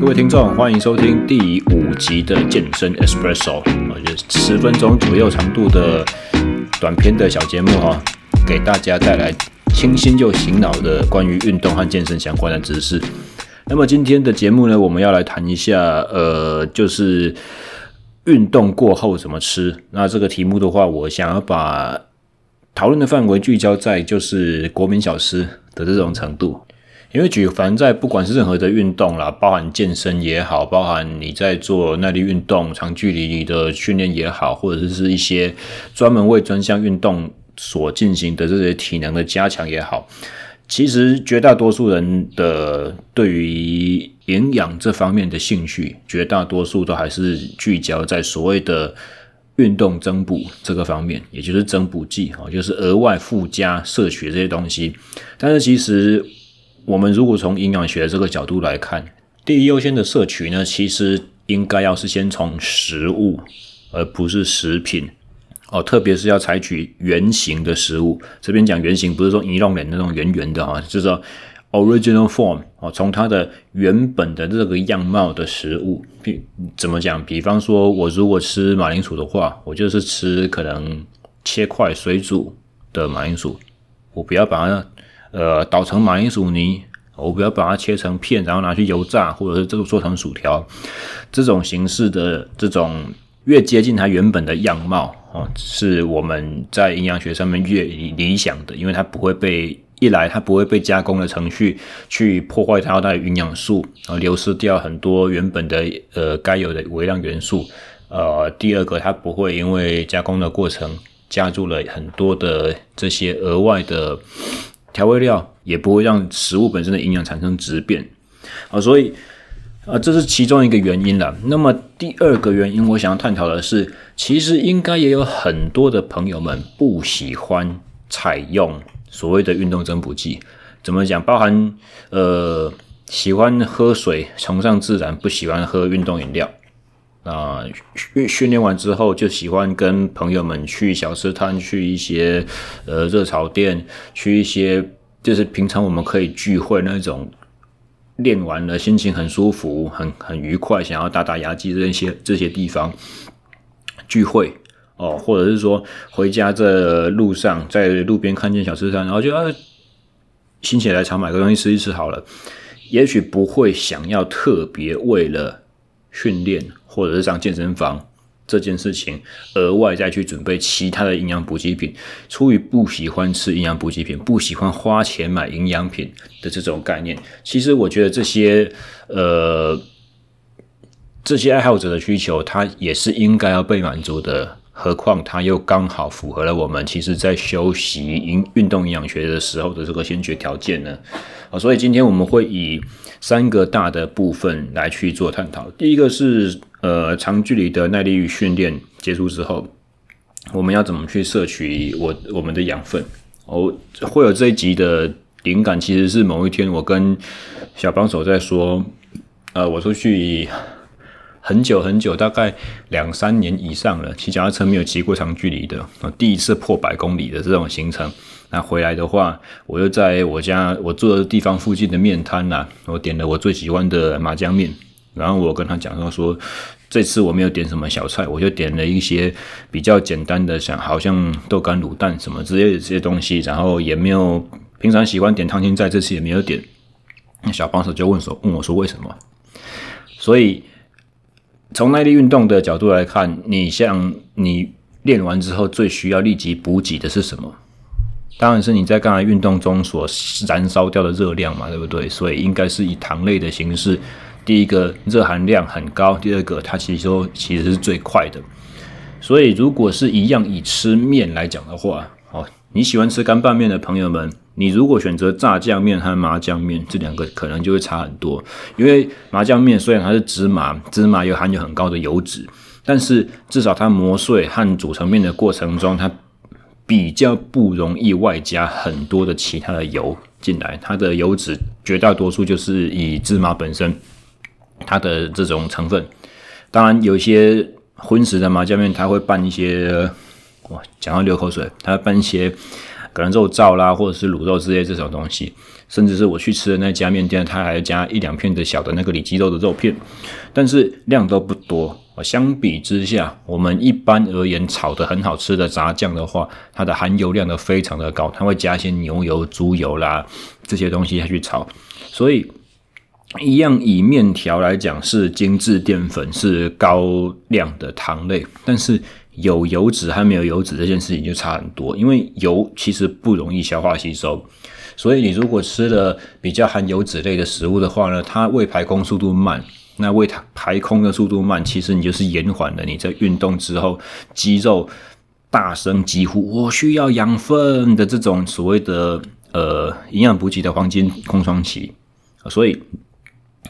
各位听众，欢迎收听第五集的健身 Espresso，就十分钟左右长度的短篇的小节目哈，给大家带来清新又醒脑的关于运动和健身相关的知识。那么今天的节目呢，我们要来谈一下，呃，就是运动过后怎么吃。那这个题目的话，我想要把讨论的范围聚焦在就是国民小吃的这种程度。因为举凡在不管是任何的运动啦，包含健身也好，包含你在做耐力运动、长距离的训练也好，或者是一些专门为专项运动所进行的这些体能的加强也好，其实绝大多数人的对于营养这方面的兴趣，绝大多数都还是聚焦在所谓的运动增补这个方面，也就是增补剂啊，就是额外附加摄取这些东西，但是其实。我们如果从营养学这个角度来看，第一优先的摄取呢，其实应该要是先从食物，而不是食品哦。特别是要采取原形的食物。这边讲原形，不是说移动脸那种圆圆的哈，就是说 original form 哦，从它的原本的这个样貌的食物。比怎么讲？比方说，我如果吃马铃薯的话，我就是吃可能切块水煮的马铃薯，我不要把它。呃，捣成马铃薯泥，我不要把它切成片，然后拿去油炸，或者是这个做成薯条，这种形式的这种越接近它原本的样貌哦，是我们在营养学上面越理想的，因为它不会被一来它不会被加工的程序去破坏它的营养素，然后流失掉很多原本的呃该有的微量元素。呃，第二个它不会因为加工的过程加入了很多的这些额外的。调味料也不会让食物本身的营养产生质变啊，所以啊，这是其中一个原因了。那么第二个原因，我想要探讨的是，其实应该也有很多的朋友们不喜欢采用所谓的运动增补剂。怎么讲？包含呃，喜欢喝水，崇尚自然，不喜欢喝运动饮料。啊，训训练完之后就喜欢跟朋友们去小吃摊，去一些呃热炒店，去一些就是平常我们可以聚会那种，练完了心情很舒服、很很愉快，想要打打牙祭这些这些地方聚会哦，或者是说回家这路上在路边看见小吃摊，然后就啊心血来潮买个东西吃一吃好了，也许不会想要特别为了训练。或者是上健身房这件事情，额外再去准备其他的营养补给品，出于不喜欢吃营养补给品，不喜欢花钱买营养品的这种概念，其实我觉得这些呃这些爱好者的需求，它也是应该要被满足的。何况它又刚好符合了我们其实在修习营运动营养学的时候的这个先决条件呢。啊，所以今天我们会以三个大的部分来去做探讨。第一个是。呃，长距离的耐力训练结束之后，我们要怎么去摄取我我们的养分？哦，会有这一集的灵感，其实是某一天我跟小帮手在说，呃，我出去很久很久，大概两三年以上了，骑脚踏车没有骑过长距离的，第一次破百公里的这种行程。那回来的话，我又在我家我住的地方附近的面摊呐，我点了我最喜欢的麻酱面。然后我跟他讲说，说这次我没有点什么小菜，我就点了一些比较简单的，像好像豆干、卤蛋什么之类的这些东西。然后也没有平常喜欢点汤青菜，这次也没有点。那小帮手就问说，问我说为什么？所以从耐力运动的角度来看，你像你练完之后最需要立即补给的是什么？当然是你在刚才运动中所燃烧掉的热量嘛，对不对？所以应该是以糖类的形式。第一个热含量很高，第二个它其实说其实是最快的，所以如果是一样以吃面来讲的话，哦，你喜欢吃干拌面的朋友们，你如果选择炸酱面和麻酱面这两个，可能就会差很多，因为麻酱面虽然它是芝麻，芝麻又含有很高的油脂，但是至少它磨碎和煮成面的过程中，它比较不容易外加很多的其他的油进来，它的油脂绝大多数就是以芝麻本身。它的这种成分，当然有些荤食的麻酱面，它会拌一些，哇，讲到流口水，它拌一些可能肉燥啦，或者是卤肉之类这种东西，甚至是我去吃的那家面店，它还加一两片的小的那个里脊肉的肉片，但是量都不多。相比之下，我们一般而言炒的很好吃的炸酱的话，它的含油量都非常的高，它会加一些牛油、猪油啦这些东西下去炒，所以一样以面条来讲是精致淀粉，是高量的糖类，但是有油脂和没有油脂这件事情就差很多，因为油其实不容易消化吸收，所以你如果吃了比较含油脂类的食物的话呢，它胃排空速度慢。那胃排空的速度慢，其实你就是延缓了你在运动之后肌肉大声疾呼“我需要养分”的这种所谓的呃营养补给的黄金空窗期。所以，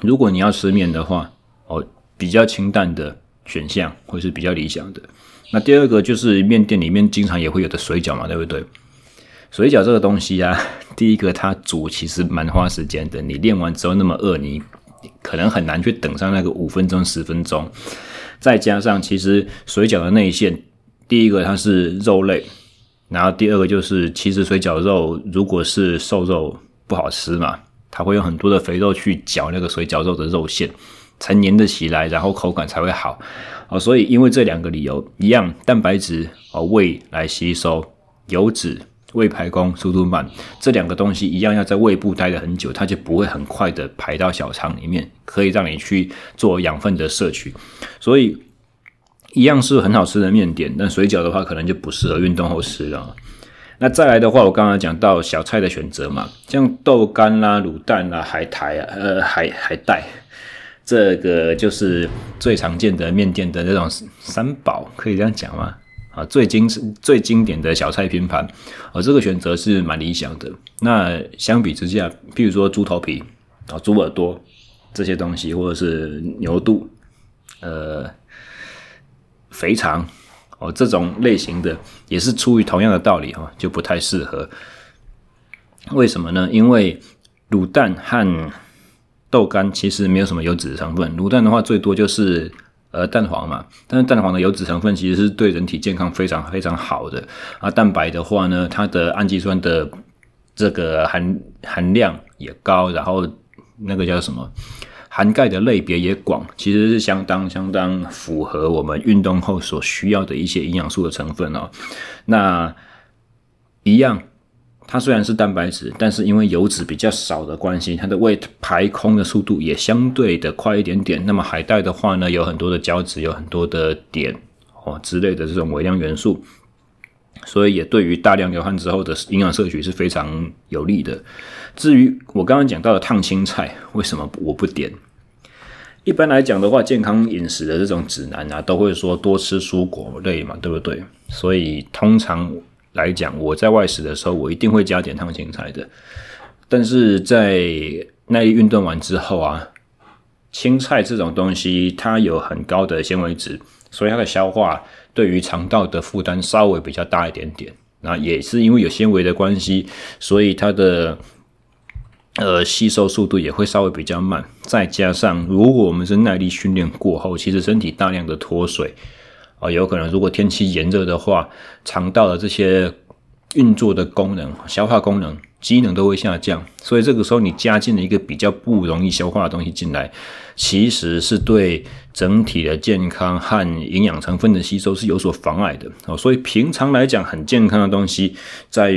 如果你要吃面的话，哦，比较清淡的选项会是比较理想的。那第二个就是面店里面经常也会有的水饺嘛，对不对？水饺这个东西啊，第一个它煮其实蛮花时间的，你练完之后那么饿，你。可能很难去等上那个五分钟、十分钟，再加上其实水饺的内馅，第一个它是肉类，然后第二个就是其实水饺肉如果是瘦肉不好吃嘛，它会有很多的肥肉去搅那个水饺肉的肉馅，才粘得起来，然后口感才会好。哦，所以因为这两个理由，一样蛋白质哦胃来吸收，油脂。胃排空速度慢，这两个东西一样要在胃部待了很久，它就不会很快的排到小肠里面，可以让你去做养分的摄取。所以一样是很好吃的面点，但水饺的话可能就不适合运动后吃了。那再来的话，我刚刚讲到小菜的选择嘛，像豆干啦、卤蛋啦、海苔啊、呃海海带，这个就是最常见的面店的那种三宝，可以这样讲吗？啊，最经最经典的小菜拼盘，啊，这个选择是蛮理想的。那相比之下，譬如说猪头皮啊、猪耳朵这些东西，或者是牛肚、呃肥肠哦这种类型的，也是出于同样的道理哈，就不太适合。为什么呢？因为卤蛋和豆干其实没有什么油脂成分，卤蛋的话最多就是。呃，蛋黄嘛，但是蛋黄的油脂成分其实是对人体健康非常非常好的啊。蛋白的话呢，它的氨基酸的这个含含量也高，然后那个叫什么，含钙的类别也广，其实是相当相当符合我们运动后所需要的一些营养素的成分哦。那一样。它虽然是蛋白质，但是因为油脂比较少的关系，它的胃排空的速度也相对的快一点点。那么海带的话呢，有很多的胶质，有很多的碘哦之类的这种微量元素，所以也对于大量流汗之后的营养摄取是非常有利的。至于我刚刚讲到的烫青菜，为什么我不点？一般来讲的话，健康饮食的这种指南啊，都会说多吃蔬果类嘛，对不对？所以通常。来讲，我在外食的时候，我一定会加点烫青菜的。但是在耐力运动完之后啊，青菜这种东西它有很高的纤维质，所以它的消化对于肠道的负担稍微比较大一点点。那也是因为有纤维的关系，所以它的呃吸收速度也会稍微比较慢。再加上如果我们是耐力训练过后，其实身体大量的脱水。啊，有可能如果天气炎热的话，肠道的这些运作的功能、消化功能、机能都会下降，所以这个时候你加进了一个比较不容易消化的东西进来，其实是对整体的健康和营养成分的吸收是有所妨碍的。哦，所以平常来讲很健康的东西，在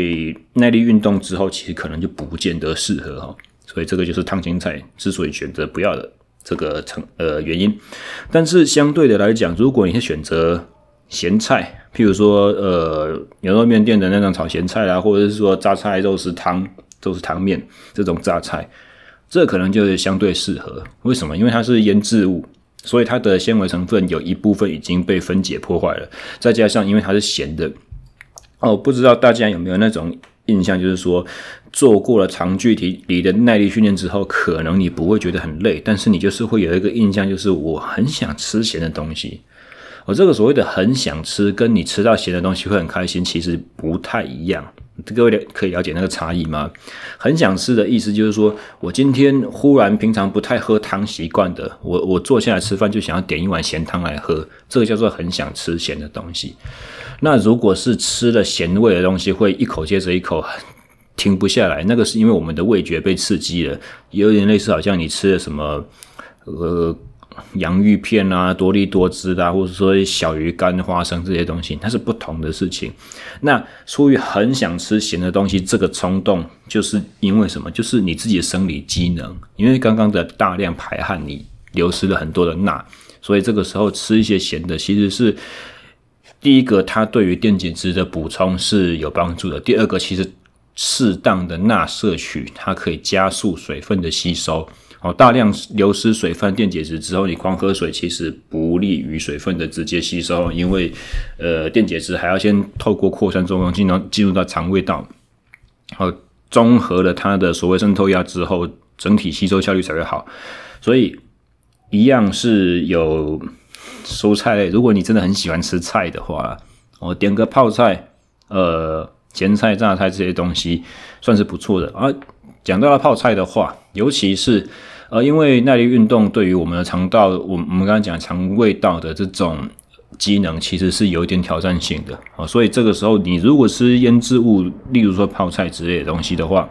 耐力运动之后，其实可能就不见得适合哈。所以这个就是烫青菜之所以选择不要的。这个成呃原因，但是相对的来讲，如果你是选择咸菜，譬如说呃牛肉面店的那种炒咸菜啦，或者是说榨菜肉丝汤、肉丝汤面这种榨菜，这可能就是相对适合。为什么？因为它是腌制物，所以它的纤维成分有一部分已经被分解破坏了，再加上因为它是咸的，哦，不知道大家有没有那种。印象就是说，做过了长距离的耐力训练之后，可能你不会觉得很累，但是你就是会有一个印象，就是我很想吃咸的东西。我这个所谓的很想吃，跟你吃到咸的东西会很开心，其实不太一样。各位可以了解那个差异吗？很想吃的意思就是说，我今天忽然平常不太喝汤习惯的，我我坐下来吃饭就想要点一碗咸汤来喝，这个叫做很想吃咸的东西。那如果是吃了咸味的东西，会一口接着一口停不下来，那个是因为我们的味觉被刺激了，有点类似好像你吃了什么呃。洋芋片啊，多力多汁啊，或者说小鱼干、花生这些东西，它是不同的事情。那出于很想吃咸的东西，这个冲动就是因为什么？就是你自己的生理机能，因为刚刚的大量排汗，你流失了很多的钠，所以这个时候吃一些咸的，其实是第一个，它对于电解质的补充是有帮助的；第二个，其实适当的钠摄取，它可以加速水分的吸收。哦，大量流失水分、电解质之后，你光喝水其实不利于水分的直接吸收，因为呃，电解质还要先透过扩散作用进到进入到肠胃道，好，综合了它的所谓渗透压之后，整体吸收效率才会好。所以一样是有蔬菜类，如果你真的很喜欢吃菜的话，我点个泡菜、呃，咸菜、榨菜这些东西算是不错的啊。讲到了泡菜的话，尤其是。呃，因为耐力运动对于我们的肠道，我我们刚刚讲肠胃道的这种机能，其实是有一点挑战性的啊。所以这个时候，你如果吃腌制物，例如说泡菜之类的东西的话，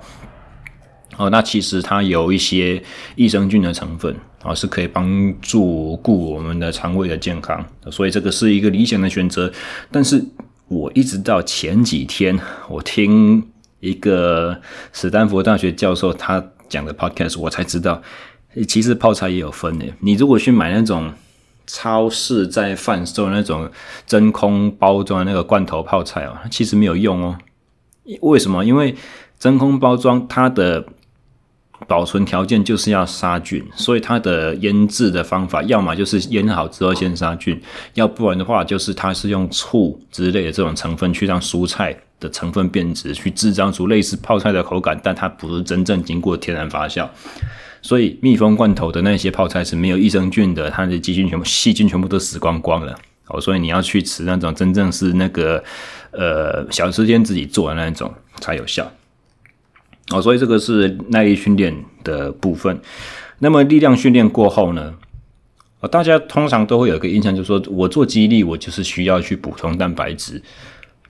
哦，那其实它有一些益生菌的成分啊，是可以帮助顾我们的肠胃的健康，所以这个是一个理想的选择。但是我一直到前几天，我听一个史丹佛大学教授他讲的 podcast，我才知道。其实泡菜也有分的，你如果去买那种超市在贩售那种真空包装的那个罐头泡菜哦，其实没有用哦。为什么？因为真空包装它的保存条件就是要杀菌，所以它的腌制的方法，要么就是腌好之后先杀菌，要不然的话就是它是用醋之类的这种成分去让蔬菜的成分变质，去制造出类似泡菜的口感，但它不是真正经过天然发酵。所以密封罐头的那些泡菜是没有益生菌的，它的细菌全部细菌全部都死光光了。哦，所以你要去吃那种真正是那个呃小吃店自己做的那种才有效。哦，所以这个是耐力训练的部分。那么力量训练过后呢，大家通常都会有一个印象，就是说我做肌力，我就是需要去补充蛋白质。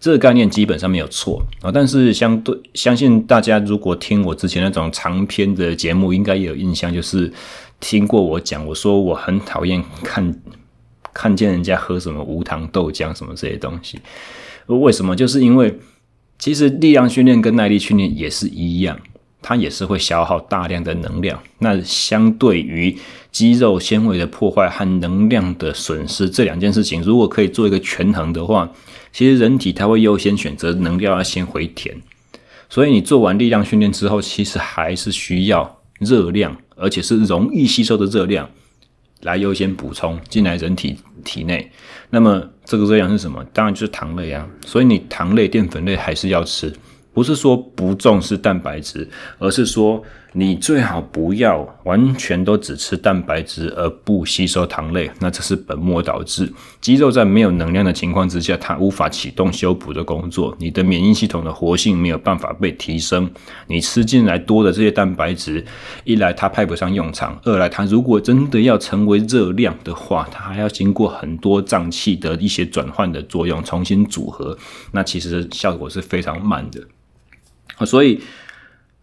这个概念基本上没有错啊，但是相对相信大家如果听我之前那种长篇的节目，应该也有印象，就是听过我讲，我说我很讨厌看看见人家喝什么无糖豆浆什么这些东西。为什么？就是因为其实力量训练跟耐力训练也是一样，它也是会消耗大量的能量。那相对于肌肉纤维的破坏和能量的损失这两件事情，如果可以做一个权衡的话。其实人体它会优先选择能量要先回填，所以你做完力量训练之后，其实还是需要热量，而且是容易吸收的热量来优先补充进来人体体内。那么这个热量是什么？当然就是糖类啊，所以你糖类、淀粉类还是要吃。不是说不重视蛋白质，而是说你最好不要完全都只吃蛋白质而不吸收糖类，那这是本末倒置。肌肉在没有能量的情况之下，它无法启动修补的工作，你的免疫系统的活性没有办法被提升。你吃进来多的这些蛋白质，一来它派不上用场，二来它如果真的要成为热量的话，它还要经过很多脏器的一些转换的作用，重新组合，那其实效果是非常慢的。所以，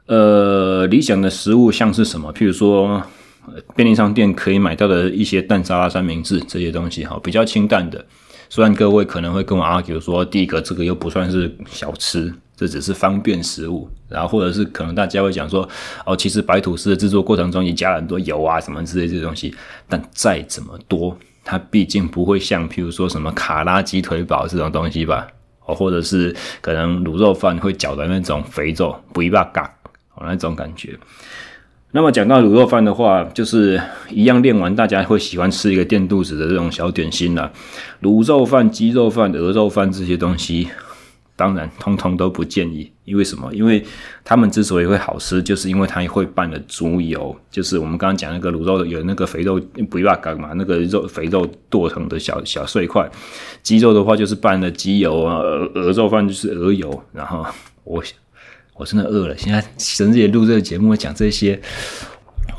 呃，理想的食物像是什么？譬如说，便利商店可以买到的一些蛋沙拉、三明治这些东西，哈，比较清淡的。虽然各位可能会跟我 argue 说，第一个这个又不算是小吃，这只是方便食物。然后，或者是可能大家会讲说，哦，其实白吐司的制作过程中也加了很多油啊，什么之类这些东西。但再怎么多，它毕竟不会像譬如说什么卡拉鸡腿堡这种东西吧。或者是可能卤肉饭会搅的那种肥肉，不一把嘎，那种感觉。那么讲到卤肉饭的话，就是一样练完，大家会喜欢吃一个垫肚子的这种小点心啦。卤肉饭、鸡肉饭、鹅肉饭这些东西。当然，通通都不建议。因为什么？因为他们之所以会好吃，就是因为它会拌了猪油，就是我们刚刚讲那个卤肉有那个肥肉不要干嘛，那个肉肥肉剁成的小小碎块。鸡肉的话就是拌了鸡油啊，鹅肉饭就是鹅油。然后我我真的饿了。现在神日也录这个节目，讲这些，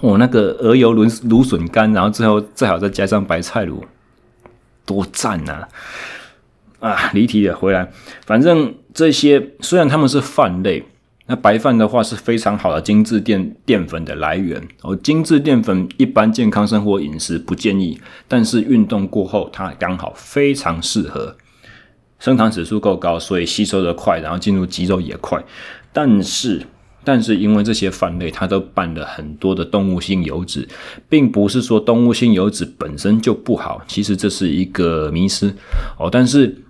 我、那个鹅油芦芦笋干，然后最后最好再加上白菜卤，多赞呐！啊，啊离题了，回来，反正这些虽然他们是饭类。那白饭的话是非常好的精致淀淀粉的来源哦。精致淀粉一般健康生活饮食不建议，但是运动过后它刚好非常适合。升糖指数够高，所以吸收的快，然后进入肌肉也快。但是，但是因为这些饭类它都拌了很多的动物性油脂，并不是说动物性油脂本身就不好，其实这是一个迷思哦。但是。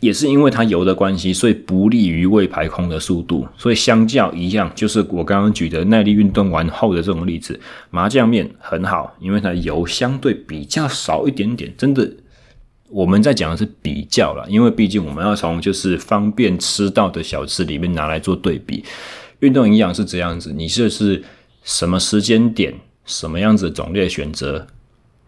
也是因为它油的关系，所以不利于胃排空的速度。所以相较一样，就是我刚刚举的耐力运动完后的这种例子，麻酱面很好，因为它油相对比较少一点点。真的，我们在讲的是比较啦，因为毕竟我们要从就是方便吃到的小吃里面拿来做对比。运动营养是这样子，你这是什么时间点，什么样子种类选择？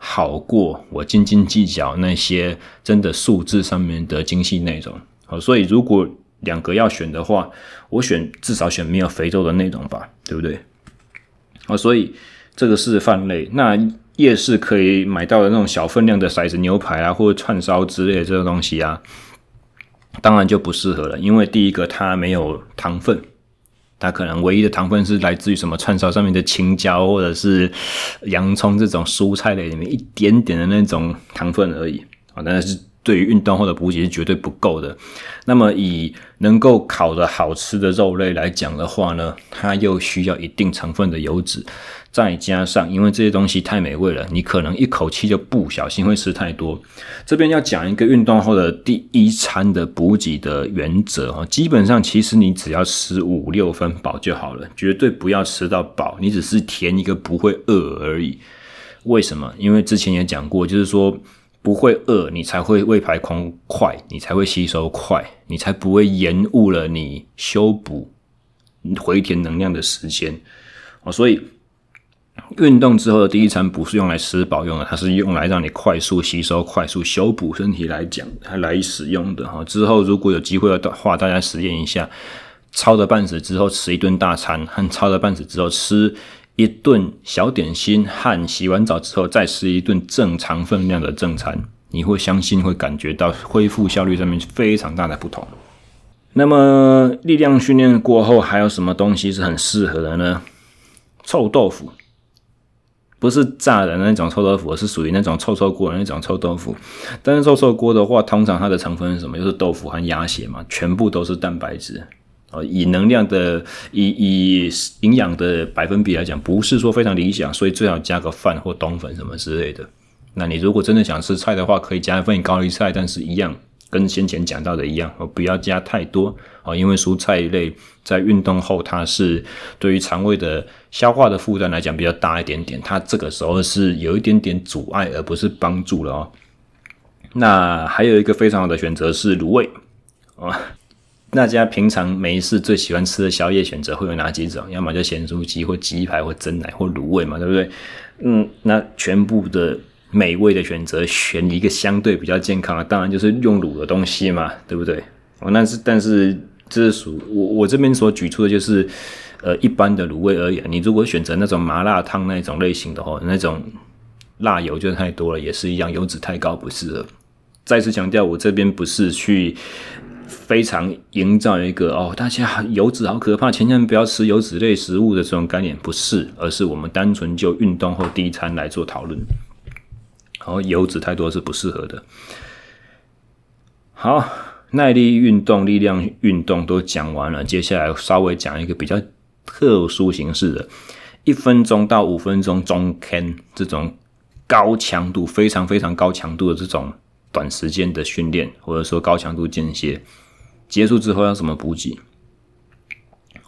好过我斤斤计较那些真的数字上面的精细内容，好，所以如果两个要选的话，我选至少选没有肥肉的那种吧，对不对？好，所以这个是饭类。那夜市可以买到的那种小分量的骰子牛排啊，或者串烧之类的这个东西啊，当然就不适合了，因为第一个它没有糖分。它可能唯一的糖分是来自于什么串烧上面的青椒或者是洋葱这种蔬菜类里面一点点的那种糖分而已。啊，但是对于运动后的补给是绝对不够的。那么以能够烤的好吃的肉类来讲的话呢，它又需要一定成分的油脂。再加上，因为这些东西太美味了，你可能一口气就不小心会吃太多。这边要讲一个运动后的第一餐的补给的原则哈，基本上其实你只要吃五六分饱就好了，绝对不要吃到饱，你只是填一个不会饿而已。为什么？因为之前也讲过，就是说不会饿，你才会胃排空快，你才会吸收快，你才不会延误了你修补回填能量的时间哦，所以。运动之后的第一餐不是用来吃饱用的，它是用来让你快速吸收、快速修补身体来讲，它来使用的哈。之后如果有机会的话，大家实验一下，操得半死之后吃一顿大餐，和操得半死之后吃一顿小点心，和洗完澡之后再吃一顿正常分量的正餐，你会相信会感觉到恢复效率上面非常大的不同。那么力量训练过后还有什么东西是很适合的呢？臭豆腐。不是炸的那种臭豆腐，而是属于那种臭臭锅的那种臭豆腐。但是臭臭锅的话，通常它的成分是什么？就是豆腐和鸭血嘛，全部都是蛋白质。哦，以能量的、以以营养的百分比来讲，不是说非常理想，所以最好加个饭或冬粉什么之类的。那你如果真的想吃菜的话，可以加一份高丽菜，但是一样。跟先前讲到的一样，不要加太多哦，因为蔬菜类在运动后，它是对于肠胃的消化的负担来讲比较大一点点，它这个时候是有一点点阻碍，而不是帮助了哦。那还有一个非常好的选择是卤味哦，大家平常没事最喜欢吃的宵夜选择会有哪几种？要么就咸酥鸡或鸡排或蒸奶或卤味嘛，对不对？嗯，那全部的。美味的选择，选一个相对比较健康的，当然就是用卤的东西嘛，对不对？哦，那是，但是这是属我我这边所举出的就是，呃，一般的卤味而言，你如果选择那种麻辣烫那种类型的话，那种辣油就太多了，也是一样，油脂太高不适合。再次强调，我这边不是去非常营造一个哦，大家油脂好可怕，千万不要吃油脂类食物的这种概念，不是，而是我们单纯就运动后第一餐来做讨论。然后油脂太多是不适合的。好，耐力运动、力量运动都讲完了，接下来稍微讲一个比较特殊形式的，一分钟到五分钟中 can 这种高强度、非常非常高强度的这种短时间的训练，或者说高强度间歇，结束之后要怎么补给？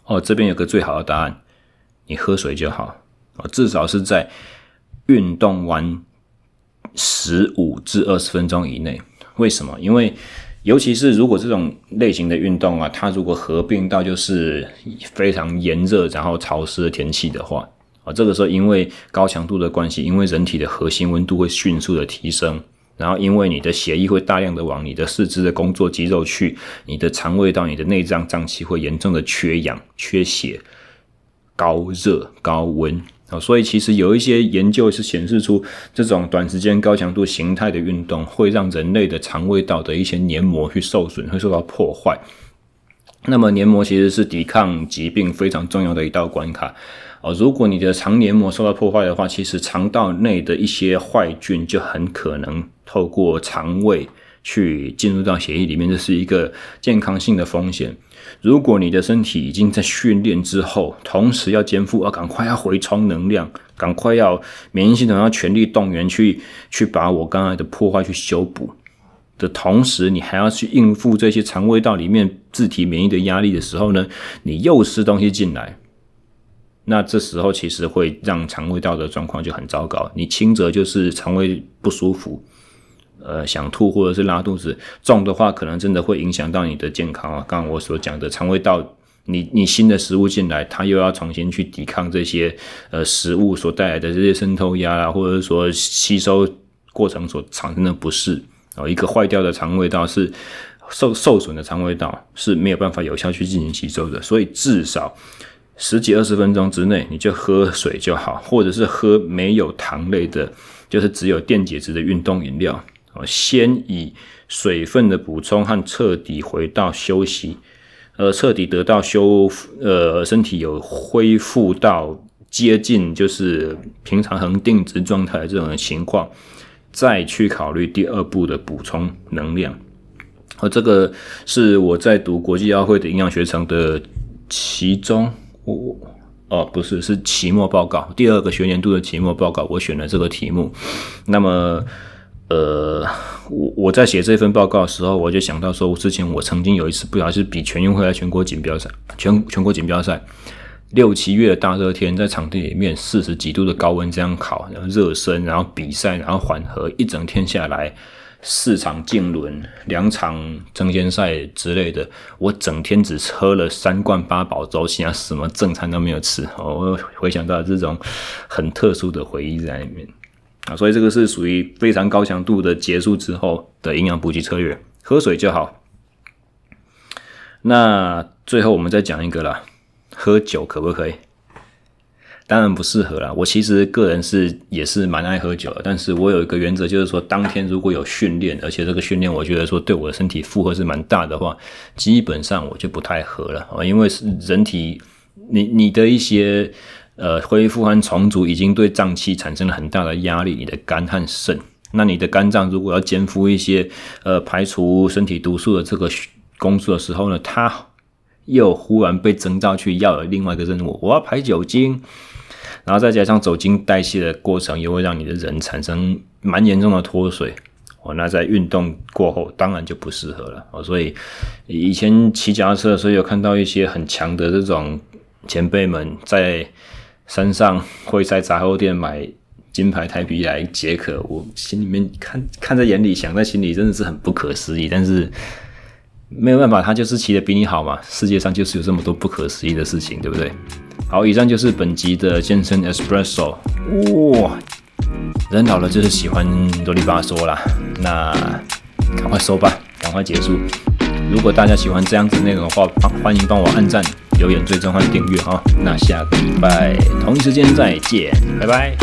哦，这边有个最好的答案，你喝水就好。哦，至少是在运动完。十五至二十分钟以内，为什么？因为尤其是如果这种类型的运动啊，它如果合并到就是非常炎热然后潮湿的天气的话啊，这个时候因为高强度的关系，因为人体的核心温度会迅速的提升，然后因为你的血液会大量的往你的四肢的工作肌肉去，你的肠胃道、你的内脏脏器会严重的缺氧、缺血、高热、高温。所以其实有一些研究是显示出，这种短时间高强度形态的运动会让人类的肠胃道的一些黏膜去受损，会受到破坏。那么黏膜其实是抵抗疾病非常重要的一道关卡。哦，如果你的肠黏膜受到破坏的话，其实肠道内的一些坏菌就很可能透过肠胃去进入到血液里面，这是一个健康性的风险。如果你的身体已经在训练之后，同时要肩负，啊赶快要回充能量，赶快要免疫系统要全力动员去去把我刚才的破坏去修补的同时，你还要去应付这些肠胃道里面自体免疫的压力的时候呢，你又吃东西进来。那这时候其实会让肠胃道的状况就很糟糕。你轻则就是肠胃不舒服，呃，想吐或者是拉肚子；重的话，可能真的会影响到你的健康啊。刚刚我所讲的肠胃道，你你新的食物进来，它又要重新去抵抗这些呃食物所带来的这些渗透压啊，或者说吸收过程所产生的不适。哦，一个坏掉的肠胃道是受受损的肠胃道是没有办法有效去进行吸收的，所以至少。十几二十分钟之内，你就喝水就好，或者是喝没有糖类的，就是只有电解质的运动饮料。先以水分的补充和彻底回到休息，呃，彻底得到修复，呃，身体有恢复到接近就是平常恒定值状态这种情况，再去考虑第二步的补充能量。而这个是我在读国际奥会的营养学程的其中。我哦，不是，是期末报告，第二个学年度的期末报告，我选了这个题目。那么，呃，我我在写这份报告的时候，我就想到说，我之前我曾经有一次，不小心比全运会还全国锦标赛，全全国锦标赛，六七月的大热天，在场地里面四十几度的高温这样烤，然后热身，然后比赛，然后缓和，一整天下来。四场竞轮，两场争先赛之类的，我整天只喝了三罐八宝粥，其他什么正餐都没有吃。我回想到这种很特殊的回忆在里面啊，所以这个是属于非常高强度的结束之后的营养补给策略，喝水就好。那最后我们再讲一个啦，喝酒可不可以？当然不适合啦。我其实个人是也是蛮爱喝酒的，但是我有一个原则，就是说当天如果有训练，而且这个训练我觉得说对我的身体负荷是蛮大的话，基本上我就不太喝了啊。因为是人体，你你的一些呃恢复和重组已经对脏器产生了很大的压力，你的肝和肾，那你的肝脏如果要肩负一些呃排除身体毒素的这个工作的时候呢，它又忽然被征召去要有另外一个任务，我要排酒精。然后再加上酒精代谢的过程，也会让你的人产生蛮严重的脱水哦。那在运动过后，当然就不适合了哦。所以以前骑脚踏车的时候，有看到一些很强的这种前辈们在山上会在杂货店买金牌台啤来解渴，我心里面看看在眼里，想在心里，真的是很不可思议。但是没有办法，他就是骑得比你好嘛。世界上就是有这么多不可思议的事情，对不对？好，以上就是本集的健身 Espresso。哇，人老了就是喜欢啰里吧嗦啦，那赶快收吧，赶快结束。如果大家喜欢这样子内容的话，欢迎帮我按赞、留言最震撼，订阅哈。那下个礼拜同一时间再见，拜拜。